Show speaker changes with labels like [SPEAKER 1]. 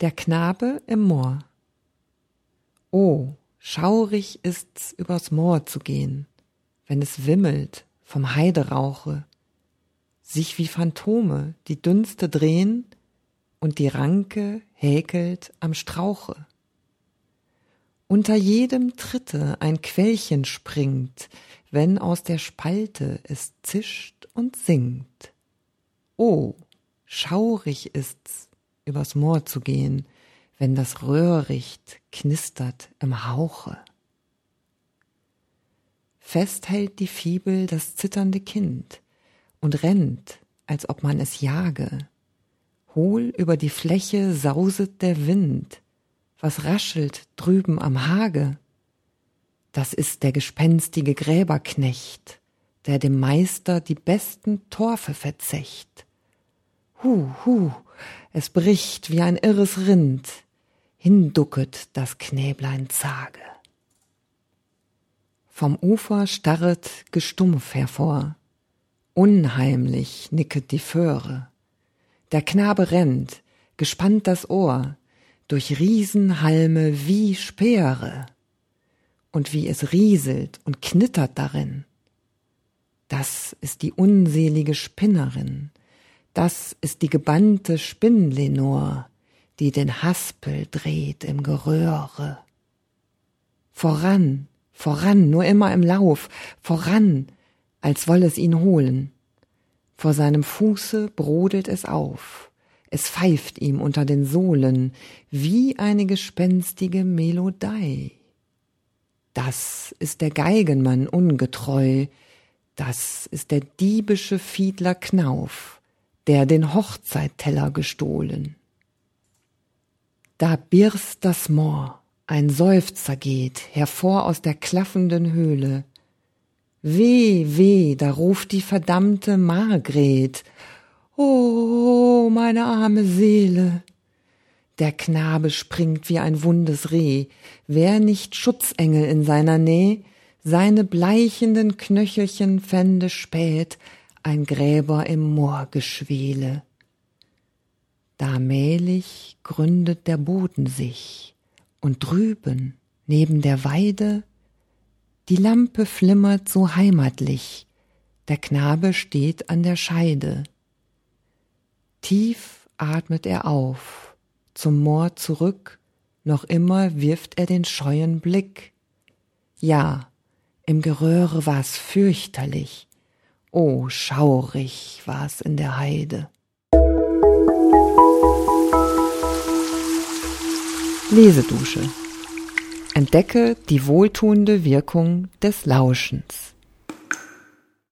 [SPEAKER 1] Der Knabe im Moor. Oh, schaurig ist's, übers Moor zu gehen, wenn es wimmelt vom Heiderauche, sich wie Phantome die Dünste drehen und die Ranke häkelt am Strauche. Unter jedem Tritte ein Quellchen springt, wenn aus der Spalte es zischt und singt. Oh, schaurig ist's, übers Moor zu gehen, wenn das Röhricht knistert im Hauche. Fest hält die Fibel das zitternde Kind und rennt, als ob man es jage. Hohl über die Fläche sauset der Wind, was raschelt drüben am Hage? Das ist der gespenstige Gräberknecht, der dem Meister die besten Torfe verzecht. Hu, hu, es bricht wie ein irres Rind, hinducket das Knäblein zage. Vom Ufer starret gestumpf hervor, unheimlich nicket die Föhre. Der Knabe rennt, gespannt das Ohr, durch Riesenhalme wie Speere, und wie es rieselt und knittert darin. Das ist die unselige Spinnerin, das ist die gebannte Spinnlenor, die den Haspel dreht im Geröhre. Voran, voran, nur immer im Lauf, voran, als wolle es ihn holen. Vor seinem Fuße brodelt es auf, es pfeift ihm unter den Sohlen wie eine gespenstige Melodei. Das ist der Geigenmann ungetreu, das ist der diebische Fiedler Knauf, der den Hochzeitteller gestohlen. Da birst das Moor, ein Seufzer geht hervor aus der klaffenden Höhle. Weh, weh, da ruft die verdammte Margret. Oh, meine arme Seele. Der Knabe springt wie ein wundes Reh. Wär nicht Schutzengel in seiner Nähe, seine bleichenden Knöchelchen fände spät ein Gräber im Moorgeschwele. Da mählich gründet der Boden sich, und drüben, neben der Weide, die Lampe flimmert so heimatlich, der Knabe steht an der Scheide. Tief atmet er auf, zum Moor zurück, noch immer wirft er den scheuen Blick. Ja, im Geröhre war's fürchterlich, oh, schaurig war's in der Heide. Lesedusche. Entdecke die wohltuende Wirkung des Lauschens.